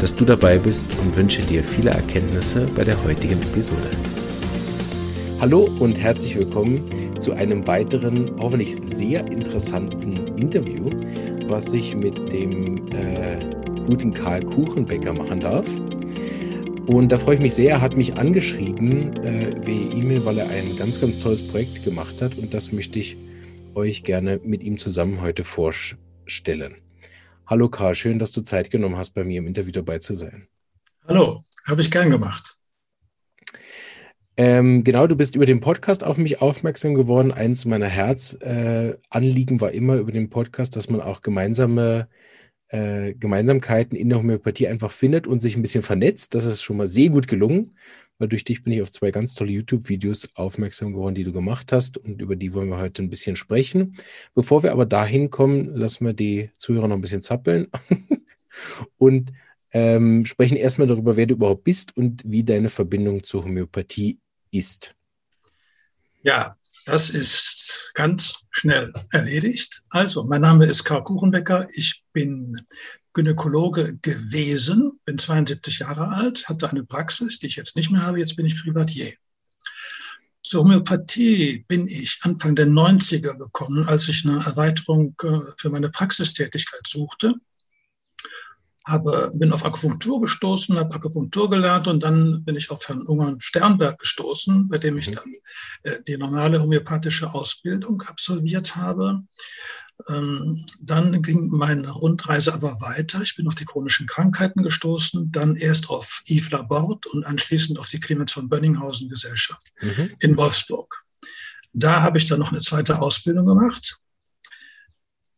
dass du dabei bist und wünsche dir viele Erkenntnisse bei der heutigen Episode. Hallo und herzlich willkommen zu einem weiteren, hoffentlich sehr interessanten Interview, was ich mit dem äh, guten Karl Kuchenbecker machen darf. Und da freue ich mich sehr. Er hat mich angeschrieben äh, via E-Mail, weil er ein ganz, ganz tolles Projekt gemacht hat. Und das möchte ich euch gerne mit ihm zusammen heute vorstellen. Hallo Karl, schön, dass du Zeit genommen hast, bei mir im Interview dabei zu sein. Hallo, habe ich gern gemacht. Ähm, genau, du bist über den Podcast auf mich aufmerksam geworden. Eins meiner Herzanliegen äh, war immer über den Podcast, dass man auch gemeinsame äh, Gemeinsamkeiten in der Homöopathie einfach findet und sich ein bisschen vernetzt. Das ist schon mal sehr gut gelungen, weil durch dich bin ich auf zwei ganz tolle YouTube-Videos aufmerksam geworden, die du gemacht hast und über die wollen wir heute ein bisschen sprechen. Bevor wir aber dahin kommen, lassen wir die Zuhörer noch ein bisschen zappeln und ähm, sprechen erstmal darüber, wer du überhaupt bist und wie deine Verbindung zur Homöopathie ist. Ja, das ist ganz schnell erledigt. Also, mein Name ist Karl Kuchenbecker. Ich bin Gynäkologe gewesen, bin 72 Jahre alt, hatte eine Praxis, die ich jetzt nicht mehr habe. Jetzt bin ich Privatier. Zur Homöopathie bin ich Anfang der 90er gekommen, als ich eine Erweiterung äh, für meine Praxistätigkeit suchte habe, bin auf Akupunktur gestoßen, habe Akupunktur gelernt und dann bin ich auf Herrn Ungern Sternberg gestoßen, bei dem ich mhm. dann äh, die normale homöopathische Ausbildung absolviert habe. Ähm, dann ging meine Rundreise aber weiter. Ich bin auf die chronischen Krankheiten gestoßen, dann erst auf Yves Laborde und anschließend auf die Clemens von Bönninghausen Gesellschaft mhm. in Wolfsburg. Da habe ich dann noch eine zweite Ausbildung gemacht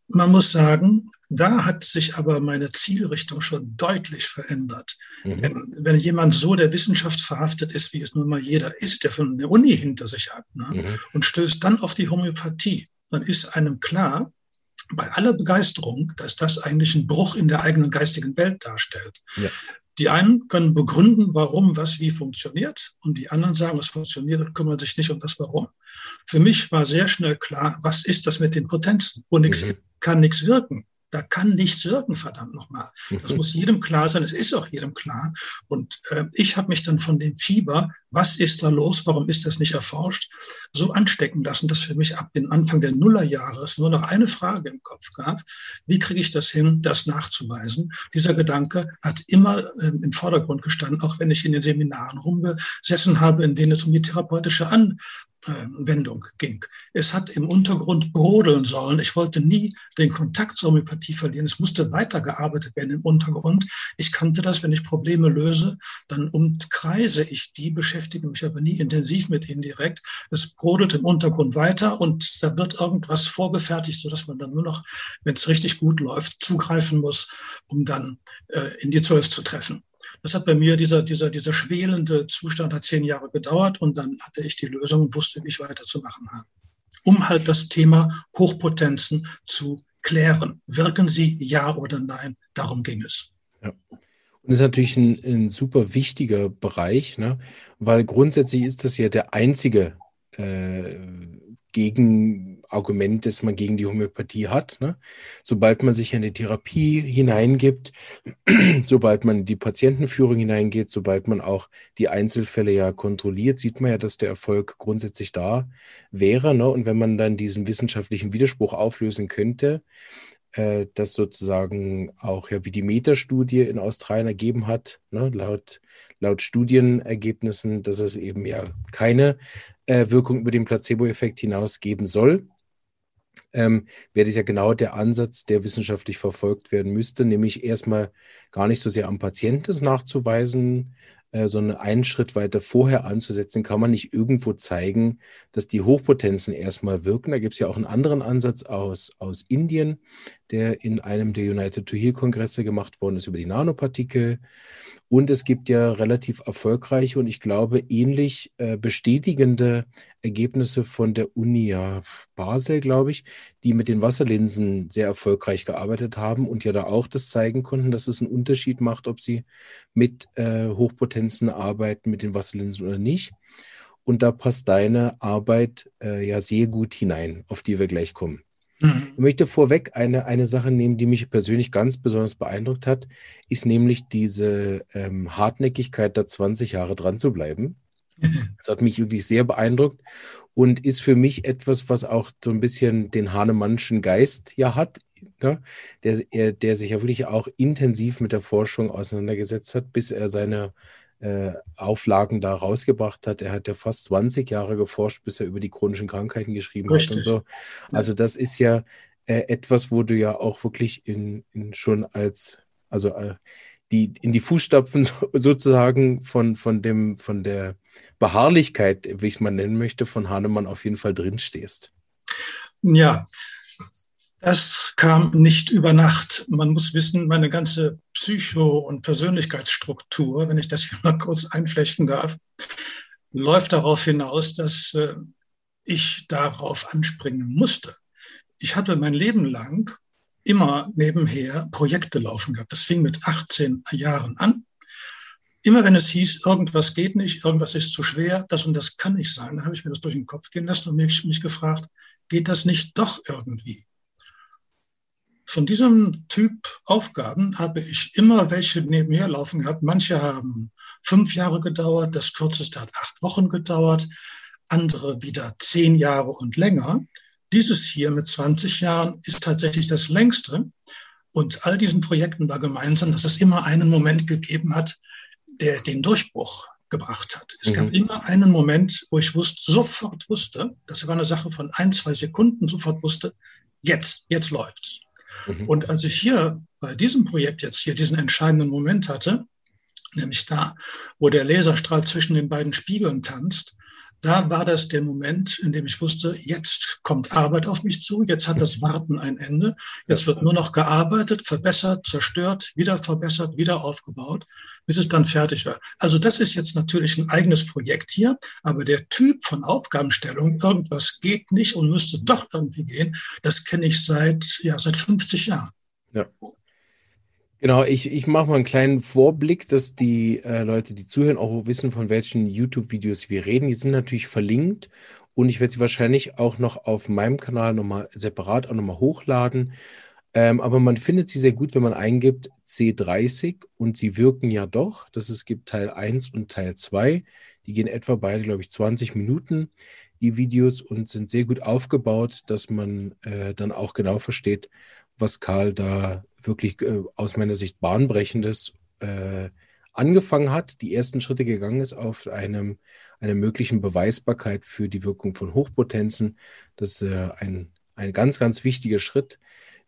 man muss sagen, da hat sich aber meine Zielrichtung schon deutlich verändert. Mhm. Wenn, wenn, jemand so der Wissenschaft verhaftet ist, wie es nun mal jeder ist, der von der Uni hinter sich hat, ne, mhm. und stößt dann auf die Homöopathie, dann ist einem klar, bei aller Begeisterung, dass das eigentlich einen Bruch in der eigenen geistigen Welt darstellt. Ja. Die einen können begründen, warum was wie funktioniert und die anderen sagen, es funktioniert und kümmern sich nicht um das Warum. Für mich war sehr schnell klar, was ist das mit den Potenzen? Wo nichts mhm. kann nichts wirken. Da kann nichts wirken, verdammt nochmal. Das mhm. muss jedem klar sein, es ist auch jedem klar. Und äh, ich habe mich dann von dem Fieber, was ist da los, warum ist das nicht erforscht, so anstecken lassen, dass für mich ab dem Anfang der Nullerjahre es nur noch eine Frage im Kopf gab, wie kriege ich das hin, das nachzuweisen. Dieser Gedanke hat immer äh, im Vordergrund gestanden, auch wenn ich in den Seminaren rumgesessen habe, in denen es um die therapeutische An Wendung ging. Es hat im Untergrund brodeln sollen. Ich wollte nie den Kontakt zur Homöopathie verlieren. Es musste weitergearbeitet werden im Untergrund. Ich kannte das, wenn ich Probleme löse, dann umkreise ich die, beschäftige mich aber nie intensiv mit ihnen direkt. Es brodelt im Untergrund weiter und da wird irgendwas vorgefertigt, sodass man dann nur noch, wenn es richtig gut läuft, zugreifen muss, um dann äh, in die Zwölf zu treffen. Das hat bei mir, dieser, dieser, dieser schwelende Zustand hat zehn Jahre gedauert und dann hatte ich die Lösung und wusste, wie ich weiterzumachen habe. Um halt das Thema Hochpotenzen zu klären. Wirken sie ja oder nein? Darum ging es. Ja. Und das ist natürlich ein, ein super wichtiger Bereich, ne? weil grundsätzlich ist das ja der einzige äh, Gegenargument, das man gegen die Homöopathie hat. Ne? Sobald man sich in die Therapie hineingibt, sobald man in die Patientenführung hineingeht, sobald man auch die Einzelfälle ja kontrolliert, sieht man ja, dass der Erfolg grundsätzlich da wäre. Ne? Und wenn man dann diesen wissenschaftlichen Widerspruch auflösen könnte, äh, das sozusagen auch ja wie die Metastudie in Australien ergeben hat, ne, laut, laut Studienergebnissen, dass es eben ja keine äh, Wirkung über den Placebo-Effekt hinaus geben soll. Ähm, wäre das ja genau der Ansatz, der wissenschaftlich verfolgt werden müsste, nämlich erstmal gar nicht so sehr am Patienten nachzuweisen, äh, sondern einen Schritt weiter vorher anzusetzen, kann man nicht irgendwo zeigen, dass die Hochpotenzen erstmal wirken. Da gibt es ja auch einen anderen Ansatz aus, aus Indien, der in einem der United to Heal Kongresse gemacht worden ist über die Nanopartikel. Und es gibt ja relativ erfolgreiche und ich glaube ähnlich äh, bestätigende Ergebnisse von der Uni Basel, glaube ich, die mit den Wasserlinsen sehr erfolgreich gearbeitet haben und ja da auch das zeigen konnten, dass es einen Unterschied macht, ob sie mit äh, Hochpotenzen arbeiten, mit den Wasserlinsen oder nicht. Und da passt deine Arbeit äh, ja sehr gut hinein, auf die wir gleich kommen. Mhm. Ich möchte vorweg eine, eine Sache nehmen, die mich persönlich ganz besonders beeindruckt hat, ist nämlich diese ähm, Hartnäckigkeit, da 20 Jahre dran zu bleiben. Das hat mich wirklich sehr beeindruckt und ist für mich etwas, was auch so ein bisschen den Hahnemannschen Geist ja hat, ne? der, der sich ja wirklich auch intensiv mit der Forschung auseinandergesetzt hat, bis er seine äh, Auflagen da rausgebracht hat. Er hat ja fast 20 Jahre geforscht, bis er über die chronischen Krankheiten geschrieben Richtig. hat und so. Also das ist ja äh, etwas, wo du ja auch wirklich in, in schon als, also äh, die in die Fußstapfen so, sozusagen von, von dem, von der Beharrlichkeit, wie ich es mal nennen möchte, von Hahnemann auf jeden Fall drin stehst. Ja, das kam nicht über Nacht. Man muss wissen, meine ganze Psycho- und Persönlichkeitsstruktur, wenn ich das hier mal kurz einflechten darf, läuft darauf hinaus, dass äh, ich darauf anspringen musste. Ich hatte mein Leben lang immer nebenher Projekte laufen gehabt. Das fing mit 18 Jahren an. Immer wenn es hieß, irgendwas geht nicht, irgendwas ist zu schwer, das und das kann nicht sein, dann habe ich mir das durch den Kopf gehen lassen und mich, mich gefragt, geht das nicht doch irgendwie? Von diesem Typ Aufgaben habe ich immer welche nebenher laufen gehabt. Manche haben fünf Jahre gedauert, das kürzeste hat acht Wochen gedauert, andere wieder zehn Jahre und länger. Dieses hier mit 20 Jahren ist tatsächlich das längste. Und all diesen Projekten war gemeinsam, dass es immer einen Moment gegeben hat, der den Durchbruch gebracht hat. Es mhm. gab immer einen Moment, wo ich wusste, sofort wusste, das war eine Sache von ein, zwei Sekunden, sofort wusste, jetzt, jetzt läuft's. Mhm. Und als ich hier bei diesem Projekt jetzt hier diesen entscheidenden Moment hatte, nämlich da, wo der Laserstrahl zwischen den beiden Spiegeln tanzt, da war das der Moment, in dem ich wusste, jetzt kommt Arbeit auf mich zu, jetzt hat das Warten ein Ende, jetzt wird nur noch gearbeitet, verbessert, zerstört, wieder verbessert, wieder aufgebaut, bis es dann fertig war. Also das ist jetzt natürlich ein eigenes Projekt hier, aber der Typ von Aufgabenstellung, irgendwas geht nicht und müsste doch irgendwie gehen, das kenne ich seit, ja, seit 50 Jahren. Ja. Genau, ich, ich mache mal einen kleinen Vorblick, dass die äh, Leute, die zuhören, auch wissen, von welchen YouTube-Videos wir reden. Die sind natürlich verlinkt und ich werde sie wahrscheinlich auch noch auf meinem Kanal nochmal separat auch nochmal hochladen. Ähm, aber man findet sie sehr gut, wenn man eingibt C30 und sie wirken ja doch. Das es gibt Teil 1 und Teil 2. Die gehen etwa beide, glaube ich, 20 Minuten, die Videos, und sind sehr gut aufgebaut, dass man äh, dann auch genau versteht, was Karl da wirklich äh, aus meiner Sicht bahnbrechendes äh, angefangen hat, die ersten Schritte gegangen ist auf einem, einer möglichen Beweisbarkeit für die Wirkung von Hochpotenzen. Das ist äh, ein, ein ganz, ganz wichtiger Schritt,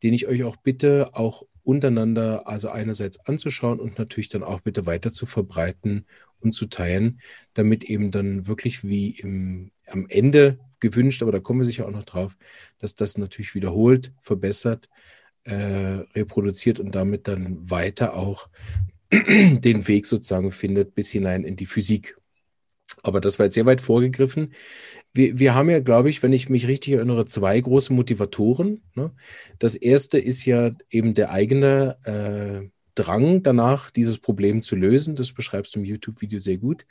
den ich euch auch bitte, auch untereinander, also einerseits anzuschauen und natürlich dann auch bitte weiter zu verbreiten und zu teilen, damit eben dann wirklich wie im, am Ende gewünscht, aber da kommen wir sicher auch noch drauf, dass das natürlich wiederholt, verbessert äh, reproduziert und damit dann weiter auch den Weg sozusagen findet bis hinein in die Physik. Aber das war jetzt sehr weit vorgegriffen. Wir, wir haben ja, glaube ich, wenn ich mich richtig erinnere, zwei große Motivatoren. Ne? Das erste ist ja eben der eigene äh, Drang danach, dieses Problem zu lösen. Das beschreibst du im YouTube-Video sehr gut.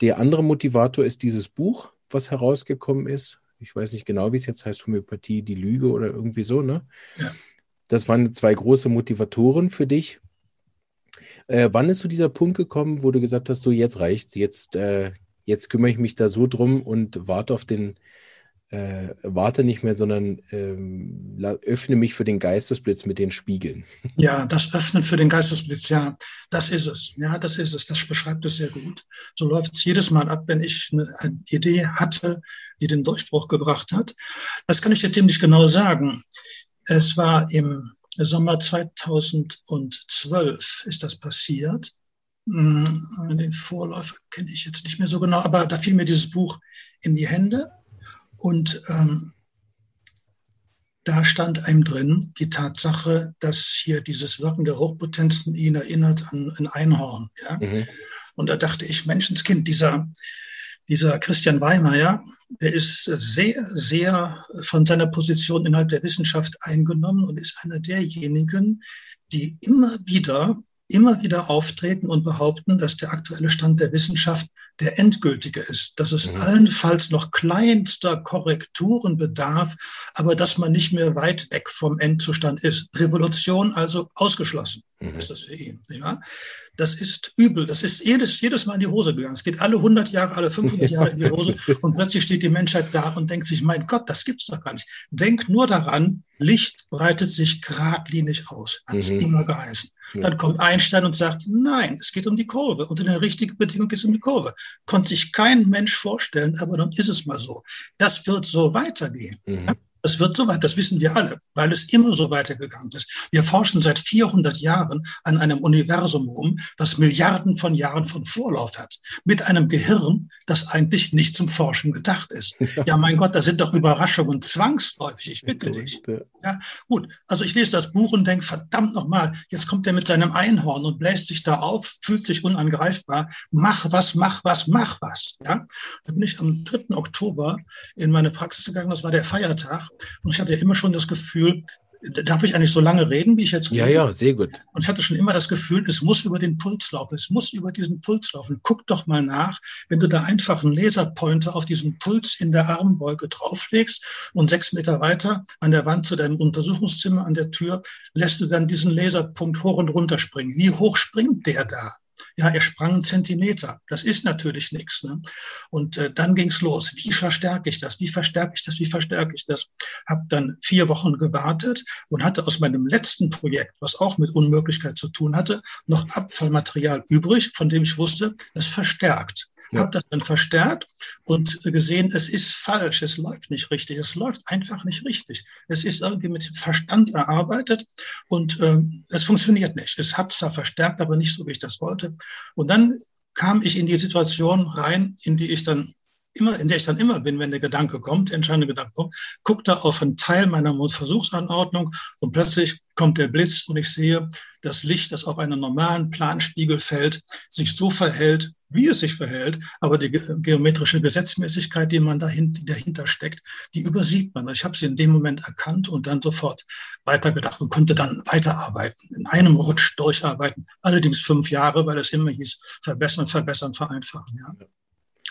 Der andere Motivator ist dieses Buch, was herausgekommen ist. Ich weiß nicht genau, wie es jetzt heißt, Homöopathie, die Lüge oder irgendwie so, ne? Ja. Das waren zwei große Motivatoren für dich. Äh, wann ist zu dieser Punkt gekommen, wo du gesagt hast, so jetzt reicht's, jetzt, äh, jetzt kümmere ich mich da so drum und warte auf den, äh, warte nicht mehr, sondern ähm, öffne mich für den Geistesblitz mit den Spiegeln. Ja, das Öffnen für den Geistesblitz, ja, das ist es. Ja, das ist es. Das beschreibt es sehr gut. So läuft es jedes Mal ab, wenn ich eine, Idee hatte, die den Durchbruch gebracht hat. Das kann ich dir ziemlich genau sagen. Es war im Sommer 2012 ist das passiert. Hm, den Vorläufer kenne ich jetzt nicht mehr so genau, aber da fiel mir dieses Buch in die Hände und ähm, da stand einem drin die Tatsache, dass hier dieses Wirken der Hochpotenzen ihn erinnert an ein Einhorn. Ja? Mhm. Und da dachte ich, Menschenskind, dieser, dieser Christian Weimeyer, der ist sehr, sehr von seiner Position innerhalb der Wissenschaft eingenommen und ist einer derjenigen, die immer wieder immer wieder auftreten und behaupten, dass der aktuelle Stand der Wissenschaft der endgültige ist, dass es mhm. allenfalls noch kleinster Korrekturen bedarf, aber dass man nicht mehr weit weg vom Endzustand ist. Revolution also ausgeschlossen mhm. ist das für ihn. Ja? Das ist übel. Das ist jedes, jedes Mal in die Hose gegangen. Es geht alle 100 Jahre, alle 500 Jahre in die Hose und plötzlich steht die Menschheit da und denkt sich, mein Gott, das gibt's doch gar nicht. Denk nur daran, Licht breitet sich geradlinig aus, hat's mhm. immer geheißen. Dann kommt Einstein und sagt, nein, es geht um die Kurve. Unter den richtigen Bedingungen geht es um die Kurve. Konnte sich kein Mensch vorstellen, aber dann ist es mal so. Das wird so weitergehen. Mhm. Das wird so weit, das wissen wir alle, weil es immer so weitergegangen ist. Wir forschen seit 400 Jahren an einem Universum rum, das Milliarden von Jahren von Vorlauf hat, mit einem Gehirn, das eigentlich nicht zum Forschen gedacht ist. Ja, mein Gott, da sind doch Überraschungen zwangsläufig, ich bitte dich. Ja, gut, also ich lese das Buch und denke, verdammt nochmal, jetzt kommt er mit seinem Einhorn und bläst sich da auf, fühlt sich unangreifbar, mach was, mach was, mach was. Ja, da bin ich am 3. Oktober in meine Praxis gegangen, das war der Feiertag und ich hatte immer schon das Gefühl, darf ich eigentlich so lange reden, wie ich jetzt rede? Ja, ja, sehr gut. Und ich hatte schon immer das Gefühl, es muss über den Puls laufen. Es muss über diesen Puls laufen. Guck doch mal nach, wenn du da einfach einen Laserpointer auf diesen Puls in der Armbeuge drauflegst und sechs Meter weiter an der Wand zu deinem Untersuchungszimmer an der Tür lässt du dann diesen Laserpunkt hoch und runter springen. Wie hoch springt der da? Ja, er sprang einen Zentimeter. Das ist natürlich nichts. Ne? Und äh, dann ging's los. Wie verstärke ich das? Wie verstärke ich das? Wie verstärke ich das? Hab dann vier Wochen gewartet und hatte aus meinem letzten Projekt, was auch mit Unmöglichkeit zu tun hatte, noch Abfallmaterial übrig, von dem ich wusste, das verstärkt. Ja. Habe das dann verstärkt und gesehen, es ist falsch, es läuft nicht richtig, es läuft einfach nicht richtig. Es ist irgendwie mit Verstand erarbeitet und ähm, es funktioniert nicht. Es hat zwar verstärkt, aber nicht so, wie ich das wollte. Und dann kam ich in die Situation rein, in die ich dann immer, in der ich dann immer bin, wenn der Gedanke kommt, der entscheidende Gedanke kommt, gucke da auf einen Teil meiner Versuchsanordnung und plötzlich kommt der Blitz und ich sehe das Licht, das auf einem normalen Planspiegel fällt, sich so verhält, wie es sich verhält, aber die geometrische Gesetzmäßigkeit, die man dahinter, dahinter steckt, die übersieht man. Ich habe sie in dem Moment erkannt und dann sofort weitergedacht und konnte dann weiterarbeiten, in einem Rutsch durcharbeiten. Allerdings fünf Jahre, weil es immer hieß, verbessern, verbessern, vereinfachen. Ja.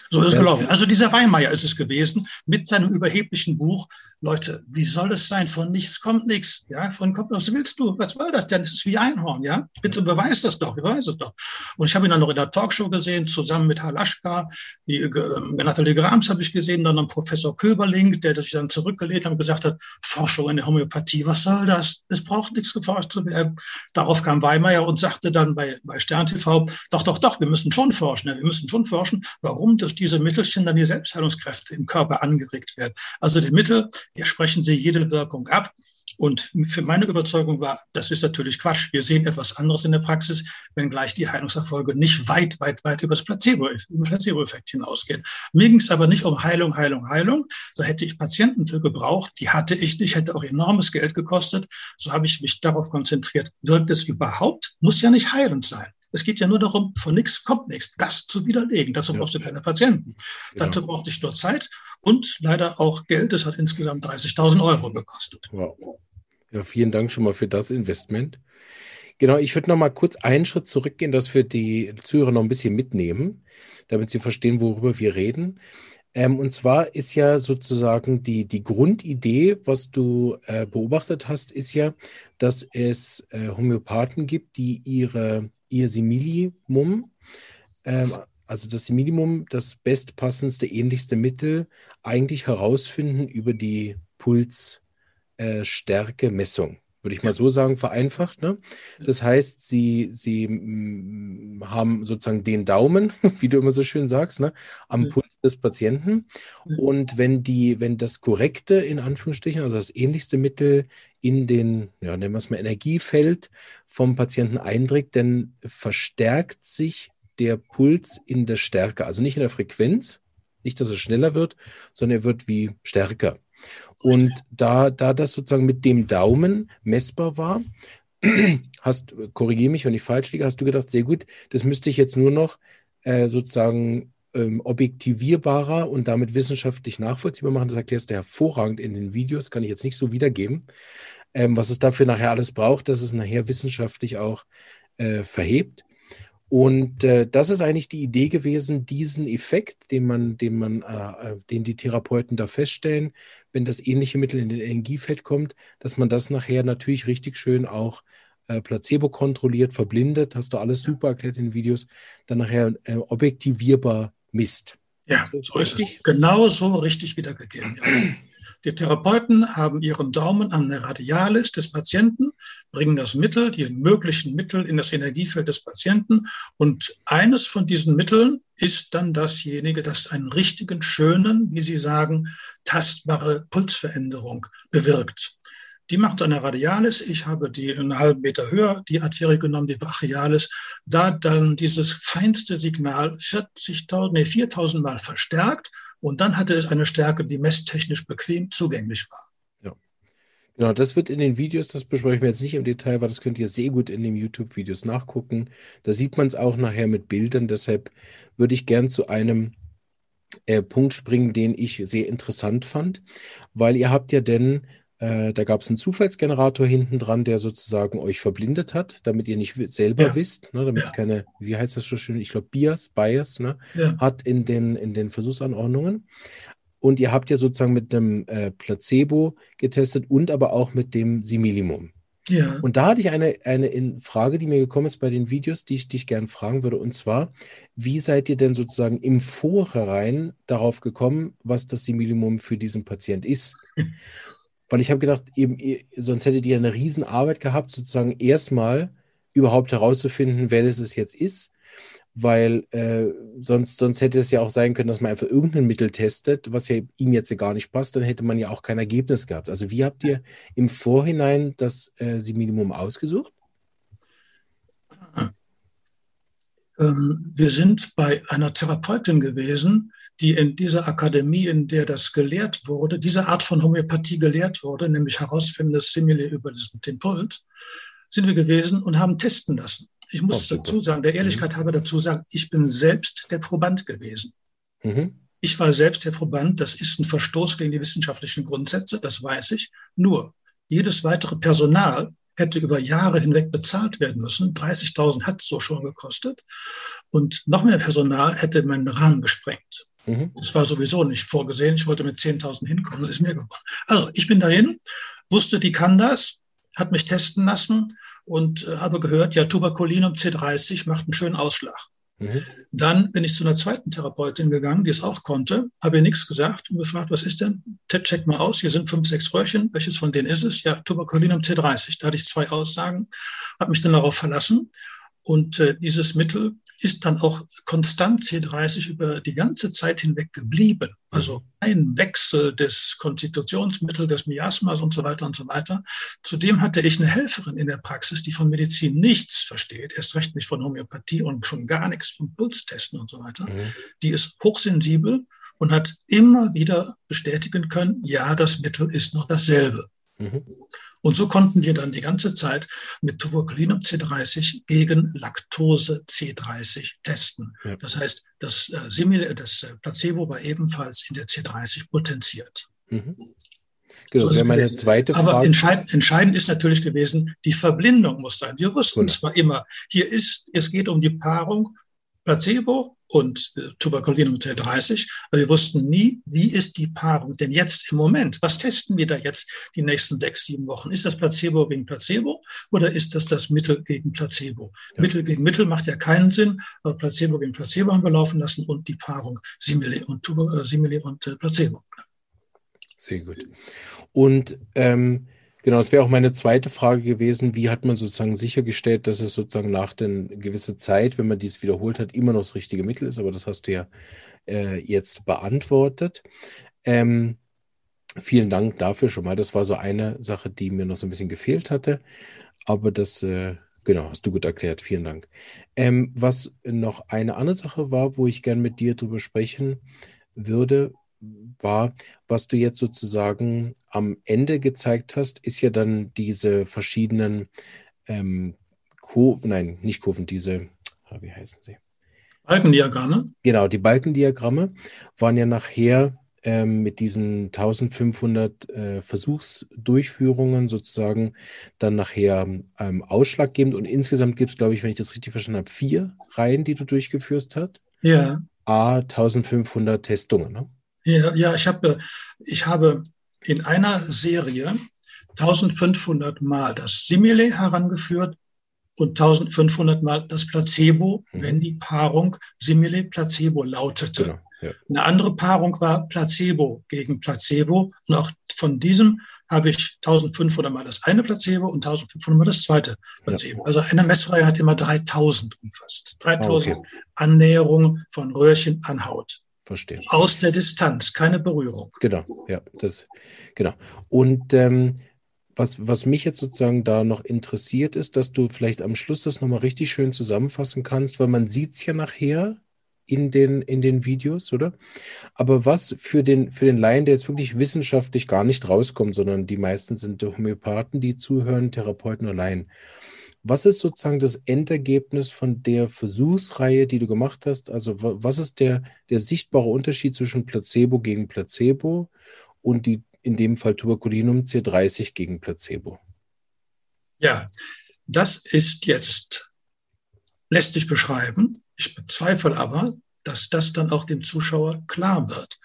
So ist es gelaufen. Also dieser Weimeyer ist es gewesen mit seinem überheblichen Buch. Leute, wie soll es sein? Von nichts kommt nichts. Ja, von kommt, was willst du? Was soll das denn? Es ist wie Einhorn, ja? Bitte beweis das doch, beweis es doch. Und ich habe ihn dann noch in der Talkshow gesehen, zusammen mit Halaschka, die, äh, Nathalie Grams habe ich gesehen, dann noch Professor Köberling, der sich dann zurückgelehnt hat und gesagt hat, Forschung in der Homöopathie, was soll das? Es braucht nichts geforscht zu werden. Darauf kam Weimeyer und sagte dann bei, bei Stern TV, doch, doch, doch, wir müssen schon forschen. Ja, wir müssen schon forschen, warum das diese Mittelchen dann die Selbstheilungskräfte im Körper angeregt werden. Also die Mittel, die sprechen sie jede Wirkung ab. Und für meine Überzeugung war, das ist natürlich Quatsch. Wir sehen etwas anderes in der Praxis, wenngleich die Heilungserfolge nicht weit, weit, weit über das Placebo-Effekt Placebo hinausgehen. Mir ging es aber nicht um Heilung, Heilung, Heilung. Da hätte ich Patienten für gebraucht. Die hatte ich nicht, hätte auch enormes Geld gekostet. So habe ich mich darauf konzentriert. Wirkt es überhaupt? Muss ja nicht heilend sein. Es geht ja nur darum, von nichts kommt nichts, das zu widerlegen. Dazu ja. brauchst du keine Patienten. Genau. Dazu brauchte ich nur Zeit und leider auch Geld. Das hat insgesamt 30.000 Euro gekostet. Wow. Ja, vielen Dank schon mal für das Investment. Genau, ich würde noch mal kurz einen Schritt zurückgehen, dass wir die Zuhörer noch ein bisschen mitnehmen, damit sie verstehen, worüber wir reden. Ähm, und zwar ist ja sozusagen die, die Grundidee, was du äh, beobachtet hast, ist ja, dass es äh, Homöopathen gibt, die ihre, ihr Similimum, ähm, also das Similimum, das bestpassendste, ähnlichste Mittel, eigentlich herausfinden über die Pulsstärke-Messung würde ich mal so sagen, vereinfacht. Ne? Das heißt, sie, sie mm, haben sozusagen den Daumen, wie du immer so schön sagst, ne, am Puls des Patienten. Und wenn die, wenn das korrekte, in Anführungsstrichen, also das ähnlichste Mittel in den, ja, nennen wir es mal Energiefeld vom Patienten eindringt, dann verstärkt sich der Puls in der Stärke, also nicht in der Frequenz, nicht, dass er schneller wird, sondern er wird wie stärker. Und da, da das sozusagen mit dem Daumen messbar war, hast, korrigiere mich, wenn ich falsch liege, hast du gedacht, sehr gut, das müsste ich jetzt nur noch äh, sozusagen ähm, objektivierbarer und damit wissenschaftlich nachvollziehbar machen. Das erklärst du hervorragend in den Videos, kann ich jetzt nicht so wiedergeben. Ähm, was es dafür nachher alles braucht, dass es nachher wissenschaftlich auch äh, verhebt. Und äh, das ist eigentlich die Idee gewesen, diesen Effekt, den man, den man, äh, äh, den die Therapeuten da feststellen, wenn das ähnliche Mittel in den Energiefeld kommt, dass man das nachher natürlich richtig schön auch äh, Placebo kontrolliert, verblindet, hast du alles super erklärt in den Videos, dann nachher äh, objektivierbar misst. Ja, so ist es. Genau so richtig wiedergegeben. Ja. Die Therapeuten haben ihren Daumen an der Radialis des Patienten, bringen das Mittel, die möglichen Mittel in das Energiefeld des Patienten. Und eines von diesen Mitteln ist dann dasjenige, das einen richtigen, schönen, wie Sie sagen, tastbare Pulsveränderung bewirkt. Die macht eine Radialis. Ich habe die einen halben Meter höher, die Arterie genommen, die Brachialis. Da dann dieses feinste Signal 40.000, nee, 4.000 Mal verstärkt und dann hatte es eine Stärke, die messtechnisch bequem zugänglich war. Genau, das wird in den Videos, das besprechen wir jetzt nicht im Detail, weil das könnt ihr sehr gut in den YouTube-Videos nachgucken. Da sieht man es auch nachher mit Bildern. Deshalb würde ich gern zu einem äh, Punkt springen, den ich sehr interessant fand, weil ihr habt ja denn äh, da gab es einen Zufallsgenerator hinten dran, der sozusagen euch verblindet hat, damit ihr nicht selber ja. wisst, ne, damit es ja. keine, wie heißt das so schön, ich glaube Bias, Bias, ne, ja. hat in den, in den Versuchsanordnungen. Und ihr habt ja sozusagen mit dem äh, Placebo getestet und aber auch mit dem Similimum. Ja. Und da hatte ich eine, eine Frage, die mir gekommen ist bei den Videos, die ich dich gerne fragen würde. Und zwar, wie seid ihr denn sozusagen im Vorhinein darauf gekommen, was das Similimum für diesen Patient ist? Weil ich habe gedacht, eben, sonst hättet ihr eine Riesenarbeit gehabt, sozusagen erstmal überhaupt herauszufinden, wer es jetzt ist. Weil äh, sonst, sonst hätte es ja auch sein können, dass man einfach irgendein Mittel testet, was ja ihm jetzt gar nicht passt, dann hätte man ja auch kein Ergebnis gehabt. Also wie habt ihr im Vorhinein das äh, Minimum ausgesucht? Ähm, wir sind bei einer Therapeutin gewesen, die in dieser Akademie, in der das gelehrt wurde, diese Art von Homöopathie gelehrt wurde, nämlich herausfinden das Simile über den Puls, sind wir gewesen und haben testen lassen. Ich muss oh, dazu sagen, der Ehrlichkeit mhm. habe dazu sagen, ich bin selbst der Proband gewesen. Mhm. Ich war selbst der Proband. Das ist ein Verstoß gegen die wissenschaftlichen Grundsätze, das weiß ich. Nur jedes weitere Personal hätte über Jahre hinweg bezahlt werden müssen. 30.000 hat es so schon gekostet. Und noch mehr Personal hätte meinen Rahmen gesprengt. Mhm. Das war sowieso nicht vorgesehen. Ich wollte mit 10.000 hinkommen, das ist mir geworden. Also ich bin dahin, wusste, die kann das, hat mich testen lassen und äh, habe gehört, ja, Tuberkulinum C30 macht einen schönen Ausschlag. Mhm. Dann bin ich zu einer zweiten Therapeutin gegangen, die es auch konnte, habe ihr nichts gesagt und gefragt, was ist denn? Check mal aus, hier sind fünf, sechs Röhrchen, welches von denen ist es? Ja, Tuberculinum C30. Da hatte ich zwei Aussagen, habe mich dann darauf verlassen und äh, dieses Mittel ist dann auch konstant C30 über die ganze Zeit hinweg geblieben. Also ein Wechsel des Konstitutionsmittels, des Miasmas und so weiter und so weiter. Zudem hatte ich eine Helferin in der Praxis, die von Medizin nichts versteht, erst recht nicht von Homöopathie und schon gar nichts von Pulstesten und so weiter. Mhm. Die ist hochsensibel und hat immer wieder bestätigen können, ja, das Mittel ist noch dasselbe. Mhm. Und so konnten wir dann die ganze Zeit mit Tuberculinum C30 gegen Laktose C30 testen. Ja. Das heißt, das, äh, das äh, Placebo war ebenfalls in der C30 potenziert. Mhm. Genau, so meine zweite Frage. Aber entscheidend, entscheidend ist natürlich gewesen, die Verblindung muss sein. Wir wussten genau. zwar immer, hier ist, es geht um die Paarung Placebo und äh, Tuberkulinum T30. Aber wir wussten nie, wie ist die Paarung denn jetzt im Moment? Was testen wir da jetzt die nächsten sechs, sieben Wochen? Ist das Placebo gegen Placebo oder ist das das Mittel gegen Placebo? Ja. Mittel gegen Mittel macht ja keinen Sinn, aber Placebo gegen Placebo haben wir laufen lassen und die Paarung Simile und, Tuber, äh, Simile und äh, Placebo. Sehr gut. Und ähm, Genau, das wäre auch meine zweite Frage gewesen. Wie hat man sozusagen sichergestellt, dass es sozusagen nach den gewisse Zeit, wenn man dies wiederholt hat, immer noch das richtige Mittel ist? Aber das hast du ja äh, jetzt beantwortet. Ähm, vielen Dank dafür schon mal. Das war so eine Sache, die mir noch so ein bisschen gefehlt hatte. Aber das, äh, genau, hast du gut erklärt. Vielen Dank. Ähm, was noch eine andere Sache war, wo ich gern mit dir drüber sprechen würde, war, was du jetzt sozusagen am Ende gezeigt hast, ist ja dann diese verschiedenen ähm, Kurven, nein, nicht Kurven, diese, ah, wie heißen sie? Balkendiagramme? Genau, die Balkendiagramme waren ja nachher ähm, mit diesen 1500 äh, Versuchsdurchführungen sozusagen dann nachher ähm, ausschlaggebend. Und insgesamt gibt es, glaube ich, wenn ich das richtig verstanden habe, vier Reihen, die du durchgeführt hast. Ja. A 1500 Testungen. Ne? Ja, ja ich, habe, ich habe in einer Serie 1500 Mal das Simile herangeführt und 1500 Mal das Placebo, mhm. wenn die Paarung Simile-Placebo lautete. Genau, ja. Eine andere Paarung war Placebo gegen Placebo. Und auch von diesem habe ich 1500 Mal das eine Placebo und 1500 Mal das zweite Placebo. Ja. Also eine Messreihe hat immer 3000 umfasst. 3000 ah, okay. Annäherungen von Röhrchen an Haut. Verstehe. Aus der Distanz, keine Berührung. Genau, ja, das, genau. Und ähm, was, was mich jetzt sozusagen da noch interessiert, ist, dass du vielleicht am Schluss das nochmal richtig schön zusammenfassen kannst, weil man sieht es ja nachher in den, in den Videos, oder? Aber was für den, für den Laien, der jetzt wirklich wissenschaftlich gar nicht rauskommt, sondern die meisten sind Homöopathen, die zuhören, Therapeuten allein. Was ist sozusagen das Endergebnis von der Versuchsreihe, die du gemacht hast? Also was ist der, der sichtbare Unterschied zwischen Placebo gegen Placebo und die in dem Fall Tuberculinum C30 gegen Placebo. Ja, das ist jetzt, lässt sich beschreiben. Ich bezweifle aber, dass das dann auch dem Zuschauer klar wird.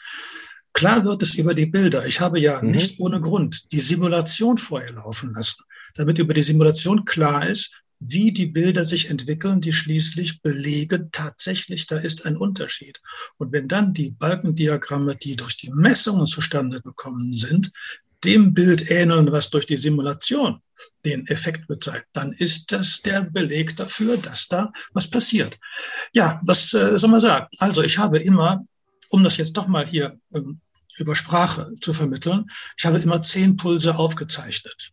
Klar wird es über die Bilder. Ich habe ja mhm. nicht ohne Grund die Simulation vorher laufen lassen, damit über die Simulation klar ist, wie die Bilder sich entwickeln, die schließlich belegen, tatsächlich, da ist ein Unterschied. Und wenn dann die Balkendiagramme, die durch die Messungen zustande gekommen sind, dem Bild ähneln, was durch die Simulation den Effekt bezeigt, dann ist das der Beleg dafür, dass da was passiert. Ja, was äh, soll man sagen? Also ich habe immer, um das jetzt doch mal hier ähm, über Sprache zu vermitteln, ich habe immer zehn Pulse aufgezeichnet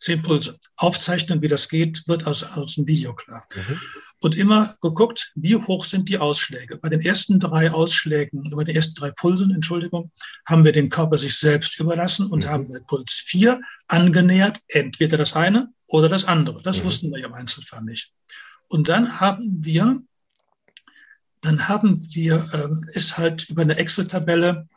zehn Pulse. Aufzeichnen, wie das geht, wird aus, aus dem Video klar. Mhm. Und immer geguckt, wie hoch sind die Ausschläge. Bei den ersten drei Ausschlägen, bei den ersten drei Pulsen, Entschuldigung, haben wir den Körper sich selbst überlassen und mhm. haben bei Puls 4 angenähert, entweder das eine oder das andere. Das mhm. wussten wir ja im Einzelfall nicht. Und dann haben wir, dann haben wir, ähm, ist halt über eine Excel-Tabelle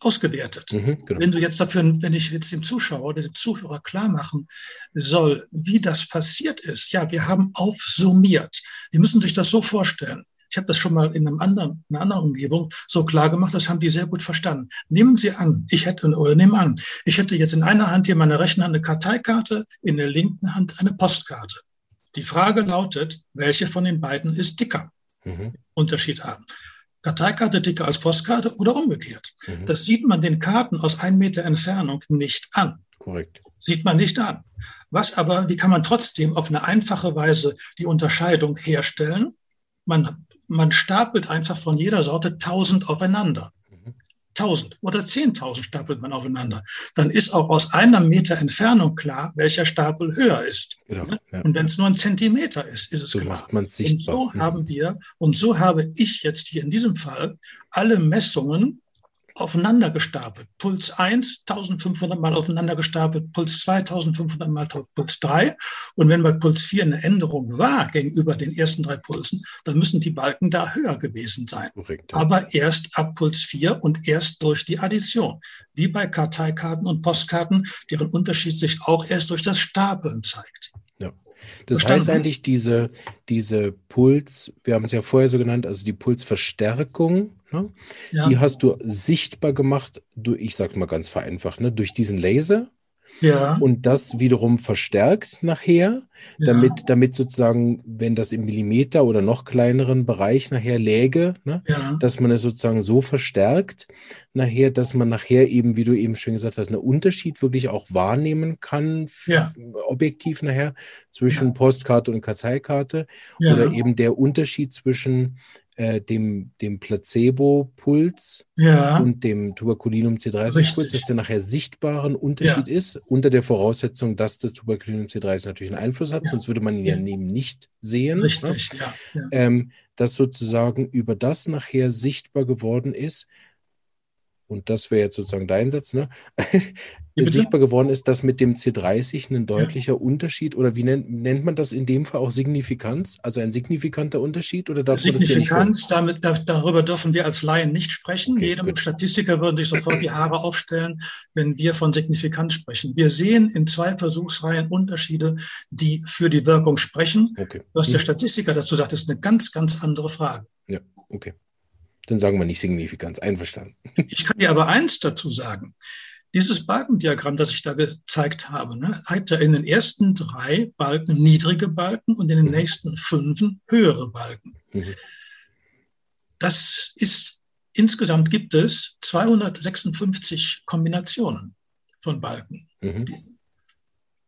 ausgewertet. Mhm, genau. Wenn du jetzt dafür, wenn ich jetzt dem Zuschauer oder dem Zuhörer klar machen soll, wie das passiert ist, ja, wir haben aufsummiert. Die müssen sich das so vorstellen. Ich habe das schon mal in einem anderen, einer anderen Umgebung so klar gemacht, das haben die sehr gut verstanden. Nehmen Sie an, ich hätte, oder nehmen an, ich hätte jetzt in einer Hand hier meine rechten Hand eine Karteikarte, in der linken Hand eine Postkarte. Die Frage lautet, welche von den beiden ist dicker? Mhm. Unterschied haben. Karteikarte dicker als Postkarte oder umgekehrt. Mhm. Das sieht man den Karten aus einem Meter Entfernung nicht an. Korrekt. Sieht man nicht an. Was aber, wie kann man trotzdem auf eine einfache Weise die Unterscheidung herstellen? Man, man stapelt einfach von jeder Sorte tausend aufeinander. 1000 oder 10.000 stapelt man aufeinander, dann ist auch aus einem Meter Entfernung klar, welcher Stapel höher ist. Genau, ja? Und wenn es nur ein Zentimeter ist, ist es so klar. Macht man sichtbar. Und so haben wir, und so habe ich jetzt hier in diesem Fall alle Messungen aufeinander gestapelt. Puls 1 1500 mal aufeinander gestapelt, Puls 2 1500 mal Puls 3. Und wenn bei Puls 4 eine Änderung war gegenüber den ersten drei Pulsen, dann müssen die Balken da höher gewesen sein. Korrekt. Aber erst ab Puls 4 und erst durch die Addition. Wie bei Karteikarten und Postkarten, deren Unterschied sich auch erst durch das Stapeln zeigt. Ja. Das Verstanden? heißt eigentlich, diese, diese Puls, wir haben es ja vorher so genannt, also die Pulsverstärkung, Ne? Ja. Die hast du sichtbar gemacht, du, ich sag mal ganz vereinfacht, ne, durch diesen Laser. Ja. Und das wiederum verstärkt nachher, ja. damit, damit sozusagen, wenn das im Millimeter oder noch kleineren Bereich nachher läge, ne, ja. dass man es sozusagen so verstärkt, nachher, dass man nachher eben, wie du eben schon gesagt hast, einen Unterschied wirklich auch wahrnehmen kann, ja. objektiv nachher, zwischen Postkarte und Karteikarte. Oder eben der Unterschied zwischen äh, dem, dem Placebo-Puls ja. und dem Tuberculinum C30-Puls, dass der nachher sichtbaren Unterschied ja. ist, unter der Voraussetzung, dass das Tuberculinum C30 natürlich einen Einfluss hat, ja. sonst würde man ihn ja neben nicht sehen. Ne? Richtig, ne? ja. Ähm, dass sozusagen über das nachher sichtbar geworden ist, und das wäre jetzt sozusagen dein Satz, ne? sichtbar geworden ist, dass mit dem C30 ein deutlicher ja. Unterschied oder wie nennt, nennt man das in dem Fall auch Signifikanz? Also ein signifikanter Unterschied oder darf Signifikanz, damit, darüber dürfen wir als Laien nicht sprechen. Okay, Jedem gut. Statistiker würde sich sofort die Haare aufstellen, wenn wir von Signifikanz sprechen. Wir sehen in zwei Versuchsreihen Unterschiede, die für die Wirkung sprechen. Okay. Was der hm. Statistiker dazu sagt, ist eine ganz, ganz andere Frage. Ja, okay. Dann sagen wir nicht Signifikanz. Einverstanden. Ich kann dir aber eins dazu sagen. Dieses Balkendiagramm, das ich da gezeigt habe, ne, hat ja in den ersten drei Balken niedrige Balken und in den mhm. nächsten fünf höhere Balken. Mhm. Das ist, insgesamt gibt es 256 Kombinationen von Balken, mhm.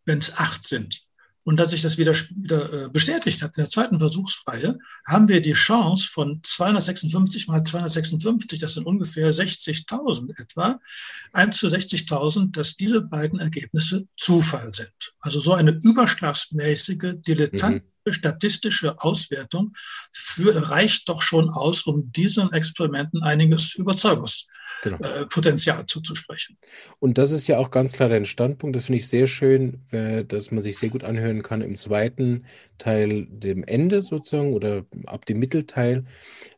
wenn es acht sind. Und dass sich das wieder, wieder äh, bestätigt hat in der zweiten Versuchsreihe, haben wir die Chance von 256 mal 256, das sind ungefähr 60.000 etwa, 1 zu 60.000, dass diese beiden Ergebnisse Zufall sind. Also so eine überschlagsmäßige, dilettantische mhm. Statistische Auswertung für, reicht doch schon aus, um diesen Experimenten einiges Überzeugungs genau. zuzusprechen. Und das ist ja auch ganz klar dein Standpunkt. Das finde ich sehr schön, äh, dass man sich sehr gut anhören kann im zweiten Teil, dem Ende sozusagen oder ab dem Mittelteil,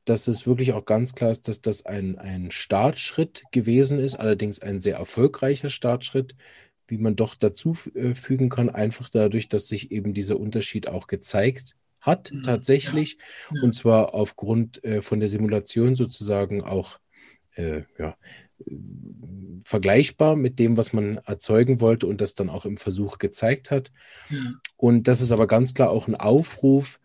dass es wirklich auch ganz klar ist, dass das ein, ein Startschritt gewesen ist, allerdings ein sehr erfolgreicher Startschritt wie man doch dazu äh, fügen kann, einfach dadurch, dass sich eben dieser Unterschied auch gezeigt hat, mhm. tatsächlich. Ja. Und zwar aufgrund äh, von der Simulation sozusagen auch äh, ja, vergleichbar mit dem, was man erzeugen wollte und das dann auch im Versuch gezeigt hat. Ja. Und das ist aber ganz klar auch ein Aufruf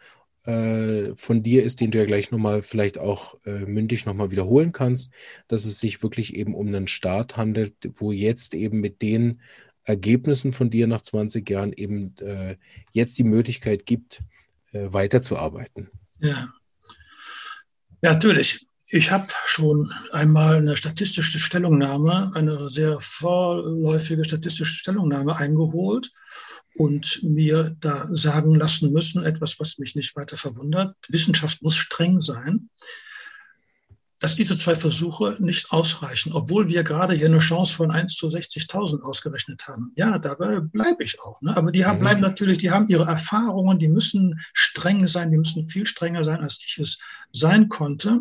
äh, von dir ist, den du ja gleich nochmal vielleicht auch äh, mündlich nochmal wiederholen kannst, dass es sich wirklich eben um einen Start handelt, wo jetzt eben mit den Ergebnissen von dir nach 20 Jahren eben äh, jetzt die Möglichkeit gibt, äh, weiterzuarbeiten. Ja. ja, natürlich. Ich habe schon einmal eine statistische Stellungnahme, eine sehr vorläufige statistische Stellungnahme eingeholt und mir da sagen lassen müssen, etwas, was mich nicht weiter verwundert. Wissenschaft muss streng sein dass diese zwei Versuche nicht ausreichen, obwohl wir gerade hier eine Chance von 1 zu 60.000 ausgerechnet haben. Ja, dabei bleibe ich auch. Ne? Aber die haben, mhm. bleiben natürlich, die haben ihre Erfahrungen, die müssen streng sein, die müssen viel strenger sein, als ich es sein konnte.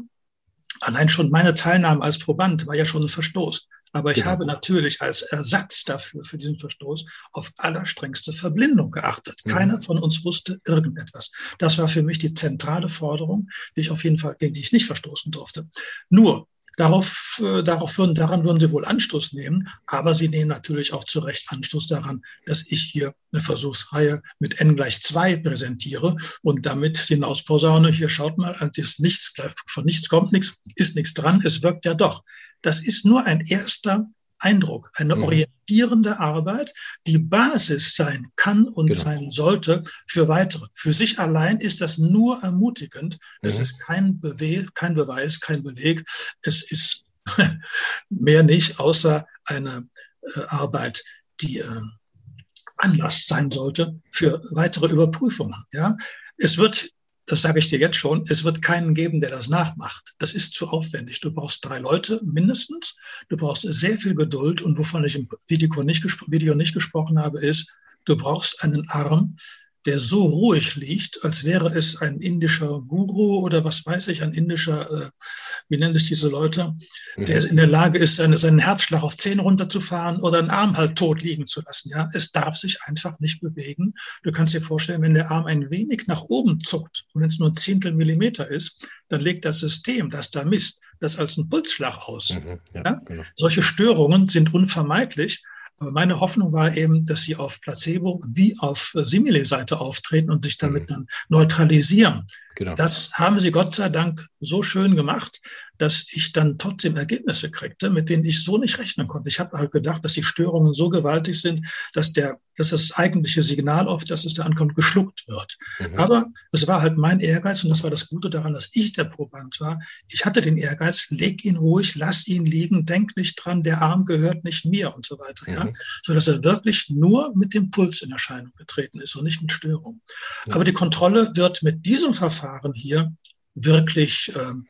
Allein schon meine Teilnahme als Proband war ja schon ein Verstoß. Aber ich genau. habe natürlich als Ersatz dafür, für diesen Verstoß, auf allerstrengste Verblindung geachtet. Mhm. Keiner von uns wusste irgendetwas. Das war für mich die zentrale Forderung, die ich auf jeden Fall, gegen die ich nicht verstoßen durfte. Nur, Darauf, äh, darauf würden, daran würden sie wohl Anstoß nehmen, aber sie nehmen natürlich auch zu Recht Anstoß daran, dass ich hier eine Versuchsreihe mit n gleich 2 präsentiere und damit hinausposaune, hier schaut mal, ist nichts, von nichts kommt nichts, ist nichts dran, es wirkt ja doch. Das ist nur ein erster Eindruck, eine mhm. orientierende Arbeit, die Basis sein kann und genau. sein sollte für weitere. Für sich allein ist das nur ermutigend. Mhm. Es ist kein, Bewe kein Beweis, kein Beleg. Es ist mehr nicht, außer eine äh, Arbeit, die äh, Anlass sein sollte für weitere Überprüfungen. Ja, es wird das sage ich dir jetzt schon, es wird keinen geben, der das nachmacht. Das ist zu aufwendig. Du brauchst drei Leute mindestens. Du brauchst sehr viel Geduld. Und wovon ich im Video nicht, Video nicht gesprochen habe, ist, du brauchst einen Arm, der so ruhig liegt, als wäre es ein indischer Guru oder was weiß ich, ein indischer, äh, wie nennen es diese Leute, der mhm. in der Lage ist, seine, seinen Herzschlag auf zehn runterzufahren oder einen Arm halt tot liegen zu lassen. Ja, es darf sich einfach nicht bewegen. Du kannst dir vorstellen, wenn der Arm ein wenig nach oben zuckt und wenn es nur ein Zehntel Millimeter ist, dann legt das System, das da misst, das als ein Pulsschlag aus. Mhm, ja, ja? Genau. Solche Störungen sind unvermeidlich. Meine Hoffnung war eben, dass sie auf Placebo wie auf Simile-Seite auftreten und sich damit mhm. dann neutralisieren. Genau. Das haben sie Gott sei Dank so schön gemacht, dass ich dann trotzdem Ergebnisse kriegte, mit denen ich so nicht rechnen konnte. Ich habe halt gedacht, dass die Störungen so gewaltig sind, dass der, dass das eigentliche Signal oft, dass es da ankommt, geschluckt wird. Mhm. Aber es war halt mein Ehrgeiz und das war das Gute daran, dass ich der Proband war. Ich hatte den Ehrgeiz, leg ihn ruhig, lass ihn liegen, denk nicht dran, der Arm gehört nicht mir und so weiter, mhm. ja, so dass er wirklich nur mit dem Puls in Erscheinung getreten ist und nicht mit Störung. Mhm. Aber die Kontrolle wird mit diesem Verfahren hier wirklich ähm,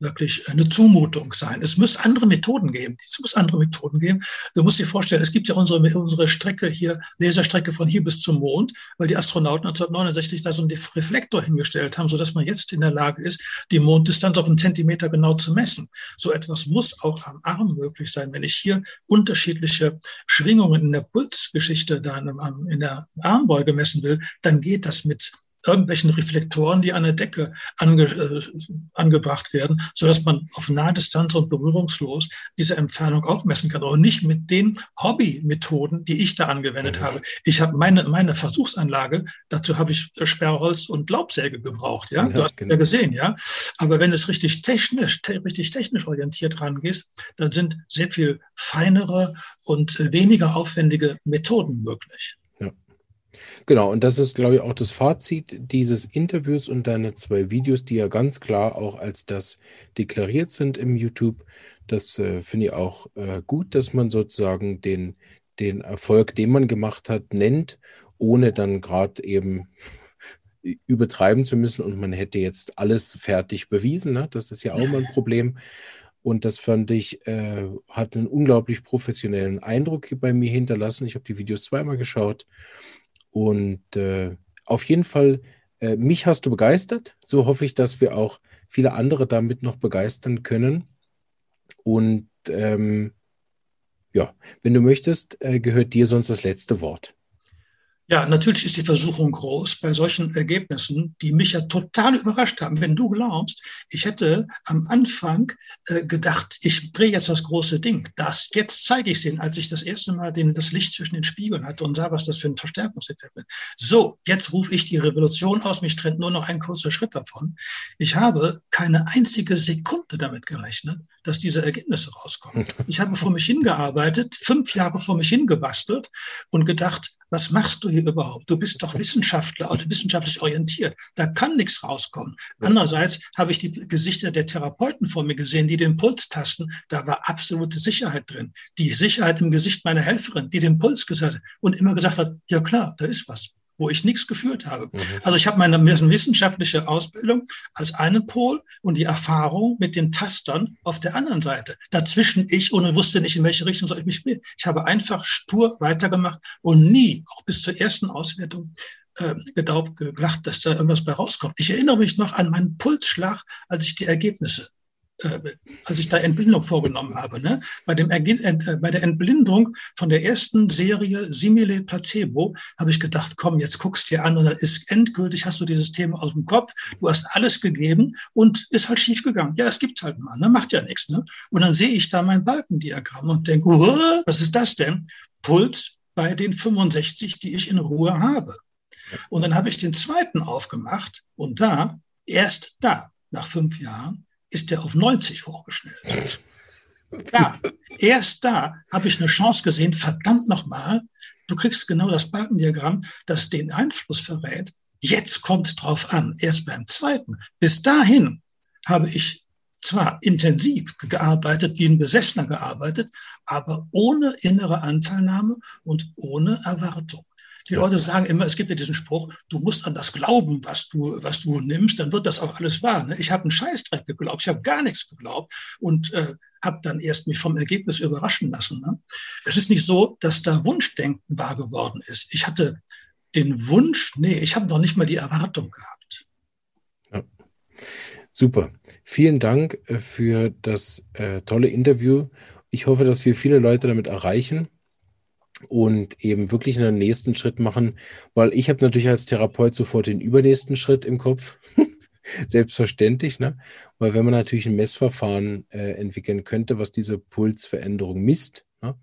wirklich eine Zumutung sein. Es muss andere Methoden geben. Es muss andere Methoden geben. Du musst dir vorstellen, es gibt ja unsere, unsere Strecke hier, Laserstrecke von hier bis zum Mond, weil die Astronauten 1969 da so einen Reflektor hingestellt haben, sodass man jetzt in der Lage ist, die Monddistanz auf einen Zentimeter genau zu messen. So etwas muss auch am Arm möglich sein. Wenn ich hier unterschiedliche Schwingungen in der Pulsgeschichte da in der Armbeuge messen will, dann geht das mit irgendwelchen Reflektoren, die an der Decke ange, äh, angebracht werden, so dass man auf Nahdistanz und berührungslos diese Entfernung auch messen kann, aber nicht mit den Hobby-Methoden, die ich da angewendet mhm. habe. Ich habe meine, meine Versuchsanlage, dazu habe ich Sperrholz und Laubsäge gebraucht, ja, ja du hast genau. ja gesehen, ja. Aber wenn es richtig technisch, te richtig technisch orientiert rangehst, dann sind sehr viel feinere und weniger aufwendige Methoden möglich. Genau, und das ist, glaube ich, auch das Fazit dieses Interviews und deine zwei Videos, die ja ganz klar auch als das deklariert sind im YouTube. Das äh, finde ich auch äh, gut, dass man sozusagen den, den Erfolg, den man gemacht hat, nennt, ohne dann gerade eben übertreiben zu müssen und man hätte jetzt alles fertig bewiesen. Ne? Das ist ja auch immer ein Problem. Und das fand ich, äh, hat einen unglaublich professionellen Eindruck bei mir hinterlassen. Ich habe die Videos zweimal geschaut und äh, auf jeden Fall, äh, mich hast du begeistert. So hoffe ich, dass wir auch viele andere damit noch begeistern können. Und ähm, ja, wenn du möchtest, äh, gehört dir sonst das letzte Wort. Ja, natürlich ist die Versuchung groß bei solchen Ergebnissen, die mich ja total überrascht haben. Wenn du glaubst, ich hätte am Anfang äh, gedacht, ich drehe jetzt das große Ding. Das, jetzt zeige ich es Ihnen, als ich das erste Mal den, das Licht zwischen den Spiegeln hatte und sah, was das für ein Verstärkungseffekt ist. So, jetzt rufe ich die Revolution aus. Mich trennt nur noch ein kurzer Schritt davon. Ich habe keine einzige Sekunde damit gerechnet, dass diese Ergebnisse rauskommen. Ich habe vor mich hingearbeitet, fünf Jahre vor mich hingebastelt und gedacht, was machst du hier überhaupt? Du bist doch Wissenschaftler oder wissenschaftlich orientiert. Da kann nichts rauskommen. Andererseits habe ich die Gesichter der Therapeuten vor mir gesehen, die den Puls tasten. Da war absolute Sicherheit drin. Die Sicherheit im Gesicht meiner Helferin, die den Puls gesagt hat und immer gesagt hat, ja klar, da ist was wo ich nichts geführt habe. Mhm. Also ich habe meine wissenschaftliche Ausbildung als einen Pol und die Erfahrung mit den Tastern auf der anderen Seite. Dazwischen ich und wusste nicht, in welche Richtung soll ich mich spielen. Ich habe einfach stur weitergemacht und nie, auch bis zur ersten Auswertung, äh, gedaubt, gedacht, dass da irgendwas bei rauskommt. Ich erinnere mich noch an meinen Pulsschlag, als ich die Ergebnisse als ich da Entblindung vorgenommen habe, ne? bei, dem äh, bei der Entblindung von der ersten Serie Simile Placebo habe ich gedacht, komm, jetzt guckst dir an und dann ist endgültig, hast du dieses Thema aus dem Kopf, du hast alles gegeben und ist halt schief gegangen. Ja, das gibt's halt mal, ne? macht ja nichts. Ne? Und dann sehe ich da mein Balkendiagramm und denke, was ist das denn? Puls bei den 65, die ich in Ruhe habe. Und dann habe ich den zweiten aufgemacht und da, erst da, nach fünf Jahren, ist der auf 90 hochgeschnellt. Ja, erst da habe ich eine Chance gesehen, verdammt nochmal, du kriegst genau das Balkendiagramm, das den Einfluss verrät. Jetzt kommt es drauf an, erst beim zweiten. Bis dahin habe ich zwar intensiv gearbeitet, wie ein Besessener gearbeitet, aber ohne innere Anteilnahme und ohne Erwartung. Die Leute sagen immer, es gibt ja diesen Spruch, du musst an das glauben, was du, was du nimmst, dann wird das auch alles wahr. Ne? Ich habe einen Scheißdreck geglaubt, ich habe gar nichts geglaubt und äh, habe dann erst mich vom Ergebnis überraschen lassen. Ne? Es ist nicht so, dass da Wunschdenken wahr geworden ist. Ich hatte den Wunsch, nee, ich habe noch nicht mal die Erwartung gehabt. Ja. Super. Vielen Dank äh, für das äh, tolle Interview. Ich hoffe, dass wir viele Leute damit erreichen und eben wirklich einen nächsten Schritt machen, weil ich habe natürlich als Therapeut sofort den übernächsten Schritt im Kopf. Selbstverständlich, ne? Weil wenn man natürlich ein Messverfahren äh, entwickeln könnte, was diese Pulsveränderung misst, ne?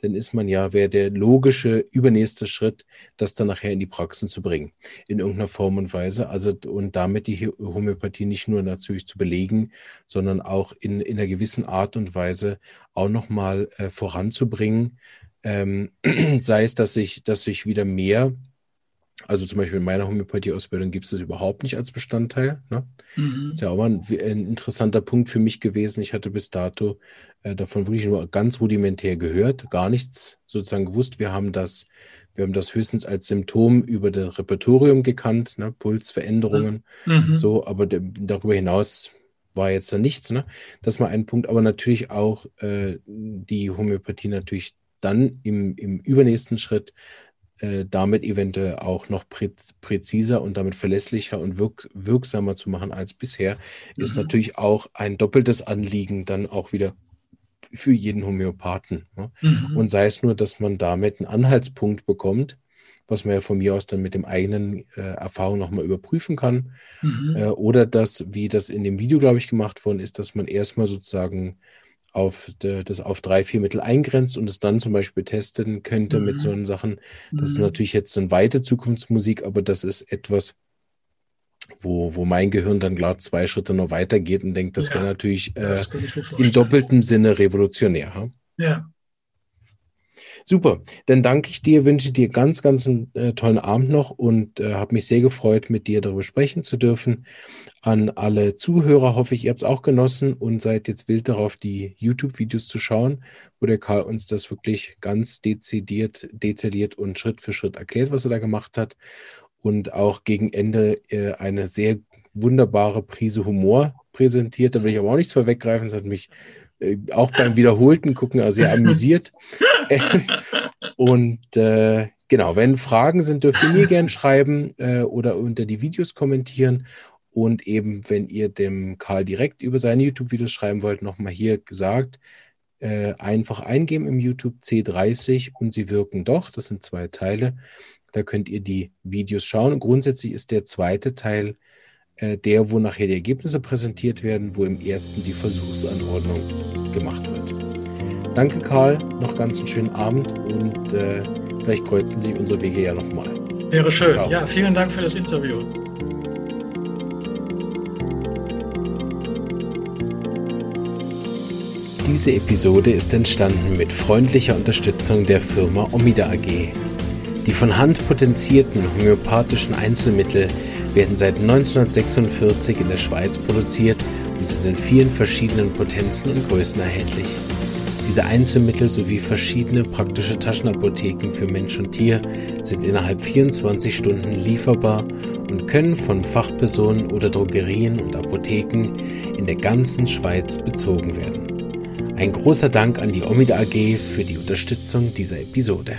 dann ist man ja, wäre der logische übernächste Schritt, das dann nachher in die Praxen zu bringen, in irgendeiner Form und Weise. Also und damit die Homöopathie nicht nur natürlich zu belegen, sondern auch in, in einer gewissen Art und Weise auch nochmal äh, voranzubringen, ähm, sei es, dass ich, dass ich wieder mehr, also zum Beispiel in meiner Homöopathie-Ausbildung gibt es das überhaupt nicht als Bestandteil. Ne? Mhm. Ist ja auch mal ein, ein, interessanter Punkt für mich gewesen. Ich hatte bis dato äh, davon wirklich nur ganz rudimentär gehört, gar nichts sozusagen gewusst. Wir haben das, wir haben das höchstens als Symptom über das Repertorium gekannt, ne? Pulsveränderungen, mhm. so, aber darüber hinaus war jetzt da nichts, ne? Das mal ein Punkt, aber natürlich auch äh, die Homöopathie natürlich dann im, im übernächsten Schritt äh, damit eventuell auch noch präziser und damit verlässlicher und wirk wirksamer zu machen als bisher, mhm. ist natürlich auch ein doppeltes Anliegen dann auch wieder für jeden Homöopathen. Ne? Mhm. Und sei es nur, dass man damit einen Anhaltspunkt bekommt, was man ja von mir aus dann mit dem eigenen äh, Erfahrung nochmal überprüfen kann. Mhm. Äh, oder dass, wie das in dem Video, glaube ich, gemacht worden ist, dass man erstmal sozusagen auf de, das auf drei, vier Mittel eingrenzt und es dann zum Beispiel testen könnte mhm. mit solchen Sachen. Das mhm. ist natürlich jetzt so eine weite Zukunftsmusik, aber das ist etwas, wo, wo mein Gehirn dann klar zwei Schritte noch weitergeht und denkt, das ja, wäre natürlich äh, im doppelten Sinne revolutionär. Ja. Super, dann danke ich dir, wünsche dir ganz, ganz einen äh, tollen Abend noch und äh, habe mich sehr gefreut, mit dir darüber sprechen zu dürfen. An alle Zuhörer hoffe ich, ihr habt es auch genossen und seid jetzt wild darauf, die YouTube-Videos zu schauen, wo der Karl uns das wirklich ganz dezidiert, detailliert und Schritt für Schritt erklärt, was er da gemacht hat. Und auch gegen Ende äh, eine sehr wunderbare Prise Humor präsentiert. Da will ich aber auch nichts vorweggreifen. Das hat mich äh, auch beim wiederholten Gucken also sehr amüsiert. und äh, genau, wenn Fragen sind, dürft ihr mir gerne schreiben äh, oder unter die Videos kommentieren. Und eben, wenn ihr dem Karl direkt über seine YouTube-Videos schreiben wollt, nochmal hier gesagt, äh, einfach eingeben im YouTube C30 und sie wirken doch. Das sind zwei Teile. Da könnt ihr die Videos schauen. Und grundsätzlich ist der zweite Teil der, wo nachher die Ergebnisse präsentiert werden, wo im ersten die Versuchsanordnung gemacht wird. Danke, Karl. Noch ganz einen schönen Abend und äh, vielleicht kreuzen sich unsere Wege ja nochmal. Wäre schön. Ciao. Ja, vielen Dank für das Interview. Diese Episode ist entstanden mit freundlicher Unterstützung der Firma Omida AG. Die von Hand potenzierten homöopathischen Einzelmittel werden seit 1946 in der Schweiz produziert und sind in vielen verschiedenen Potenzen und Größen erhältlich. Diese Einzelmittel sowie verschiedene praktische Taschenapotheken für Mensch und Tier sind innerhalb 24 Stunden lieferbar und können von Fachpersonen oder Drogerien und Apotheken in der ganzen Schweiz bezogen werden. Ein großer Dank an die Omida AG für die Unterstützung dieser Episode.